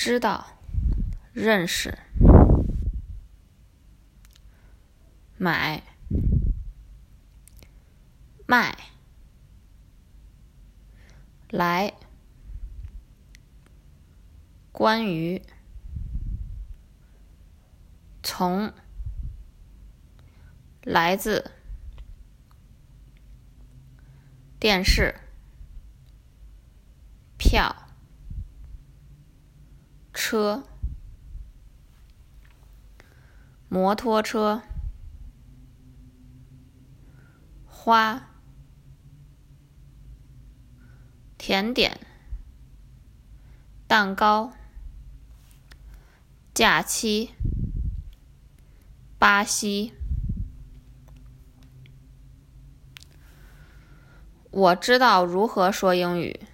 知道，认识，买，卖，来，关于，从，来自，电视，票。车，摩托车，花，甜点，蛋糕，假期，巴西。我知道如何说英语。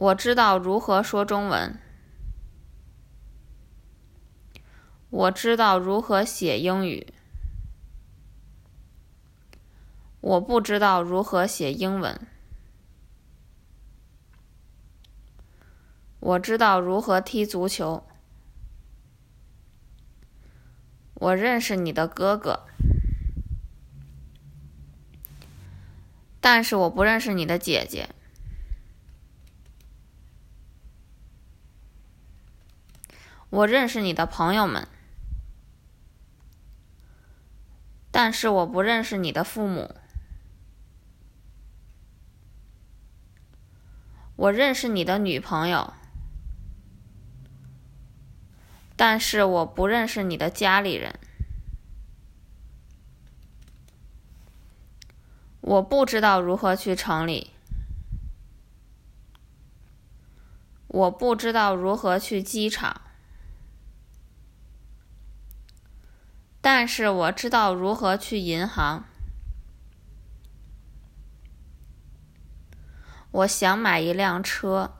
我知道如何说中文。我知道如何写英语。我不知道如何写英文。我知道如何踢足球。我认识你的哥哥，但是我不认识你的姐姐。我认识你的朋友们，但是我不认识你的父母。我认识你的女朋友，但是我不认识你的家里人。我不知道如何去城里。我不知道如何去机场。但是我知道如何去银行。我想买一辆车。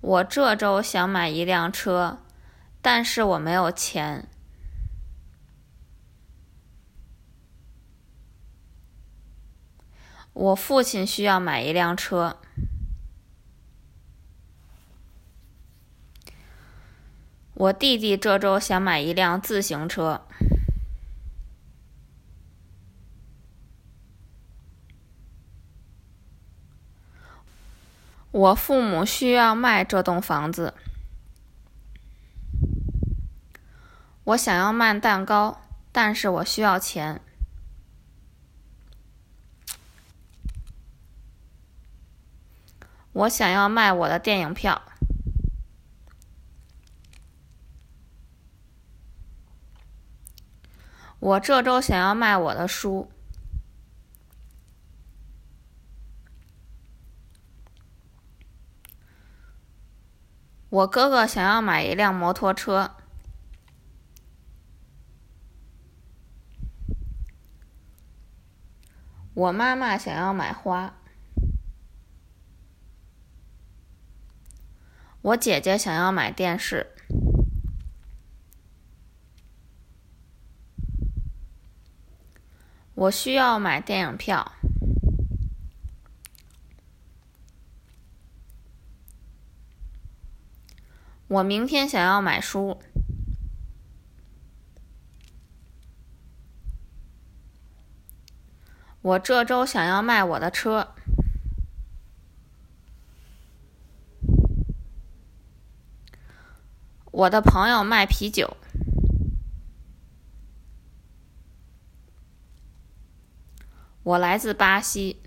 我这周想买一辆车，但是我没有钱。我父亲需要买一辆车。我弟弟这周想买一辆自行车。我父母需要卖这栋房子。我想要卖蛋糕，但是我需要钱。我想要卖我的电影票。我这周想要卖我的书。我哥哥想要买一辆摩托车。我妈妈想要买花。我姐姐想要买电视。我需要买电影票。我明天想要买书。我这周想要卖我的车。我的朋友卖啤酒。我来自巴西。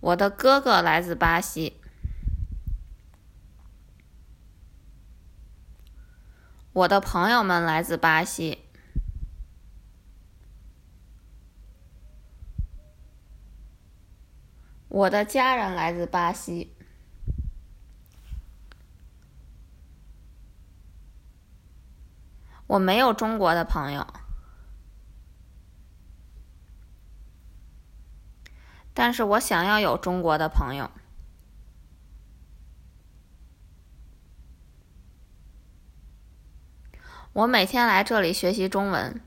我的哥哥来自巴西。我的朋友们来自巴西。我的家人来自巴西。我没有中国的朋友。但是我想要有中国的朋友。我每天来这里学习中文。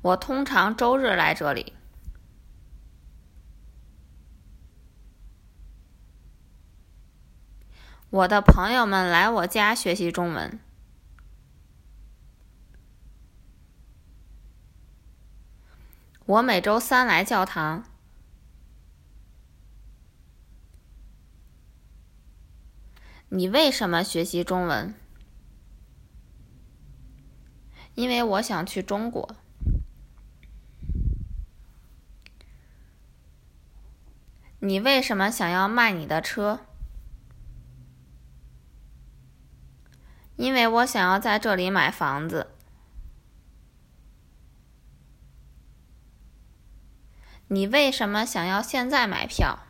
我通常周日来这里。我的朋友们来我家学习中文。我每周三来教堂。你为什么学习中文？因为我想去中国。你为什么想要卖你的车？因为我想要在这里买房子。你为什么想要现在买票？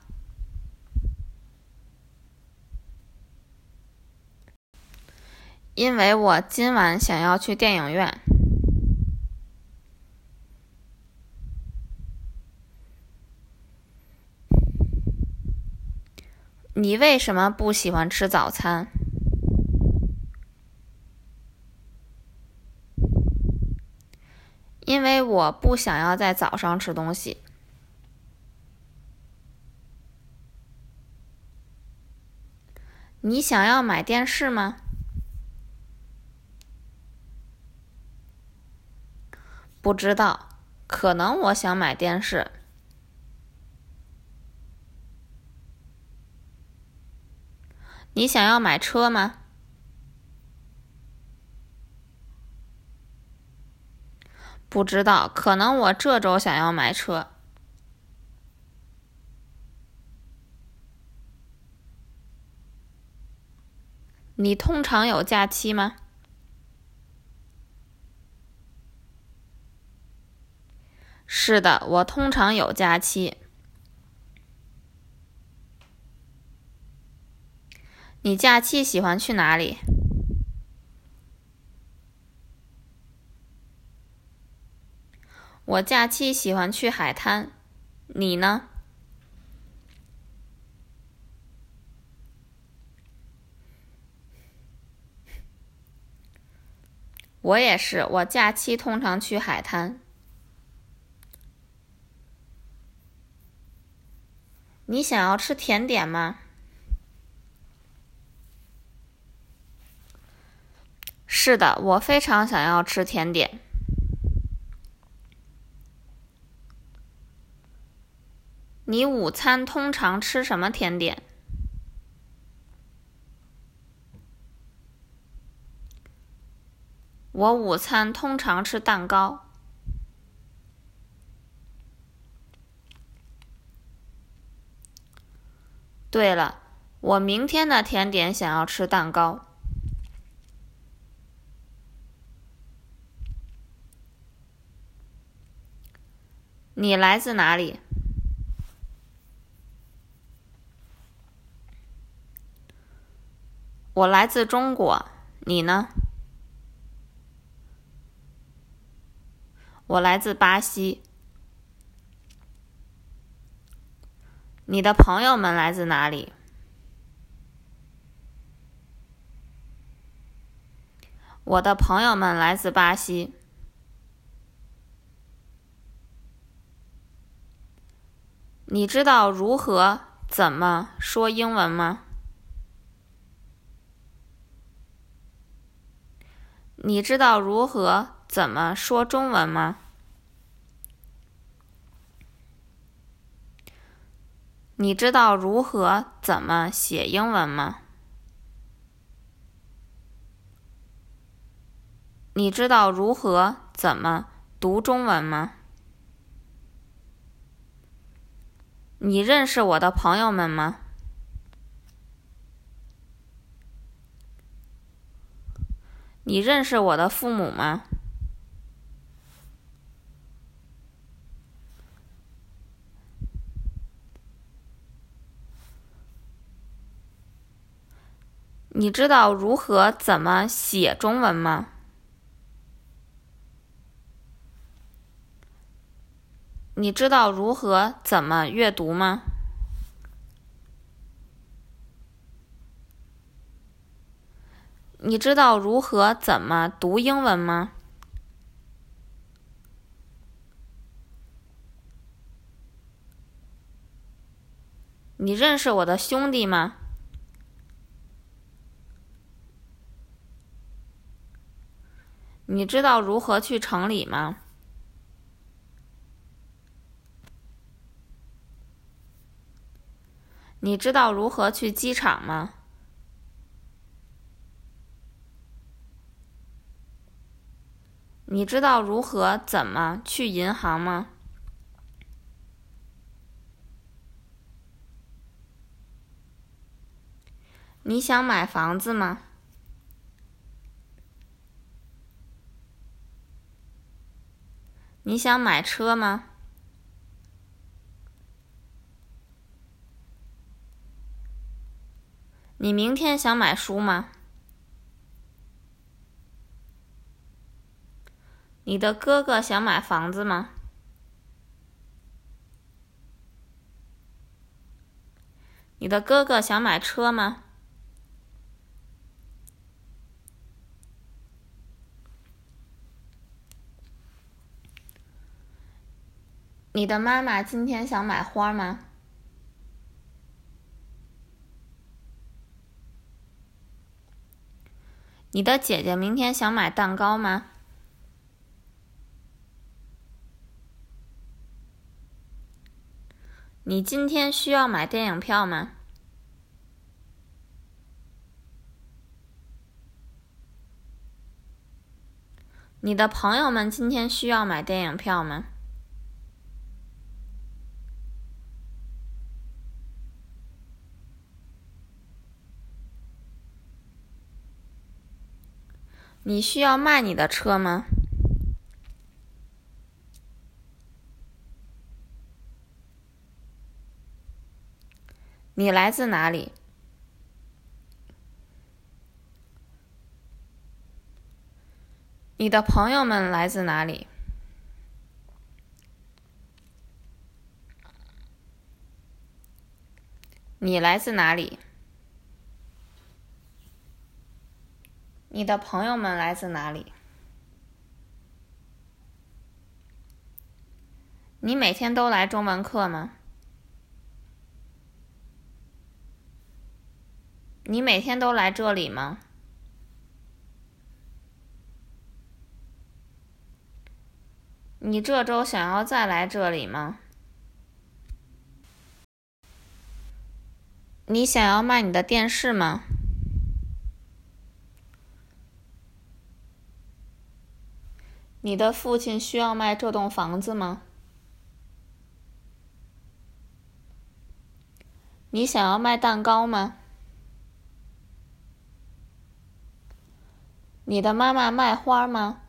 因为我今晚想要去电影院。你为什么不喜欢吃早餐？因为我不想要在早上吃东西。你想要买电视吗？不知道，可能我想买电视。你想要买车吗？不知道，可能我这周想要买车。你通常有假期吗？是的，我通常有假期。你假期喜欢去哪里？我假期喜欢去海滩。你呢？我也是，我假期通常去海滩。你想要吃甜点吗？是的，我非常想要吃甜点。你午餐通常吃什么甜点？我午餐通常吃蛋糕。对了，我明天的甜点想要吃蛋糕。你来自哪里？我来自中国。你呢？我来自巴西。你的朋友们来自哪里？我的朋友们来自巴西。你知道如何怎么说英文吗？你知道如何怎么说中文吗？你知道如何怎么写英文吗？你知道如何怎么读中文吗？你认识我的朋友们吗？你认识我的父母吗？你知道如何怎么写中文吗？你知道如何怎么阅读吗？你知道如何怎么读英文吗？你认识我的兄弟吗？你知道如何去城里吗？你知道如何去机场吗？你知道如何怎么去银行吗？你想买房子吗？你想买车吗？你明天想买书吗？你的哥哥想买房子吗？你的哥哥想买车吗？你的妈妈今天想买花吗？你的姐姐明天想买蛋糕吗？你今天需要买电影票吗？你的朋友们今天需要买电影票吗？你需要卖你的车吗？你来自哪里？你的朋友们来自哪里？你来自哪里？你的朋友们来自哪里？你每天都来中文课吗？你每天都来这里吗？你这周想要再来这里吗？你想要卖你的电视吗？你的父亲需要卖这栋房子吗？你想要卖蛋糕吗？你的妈妈卖花吗？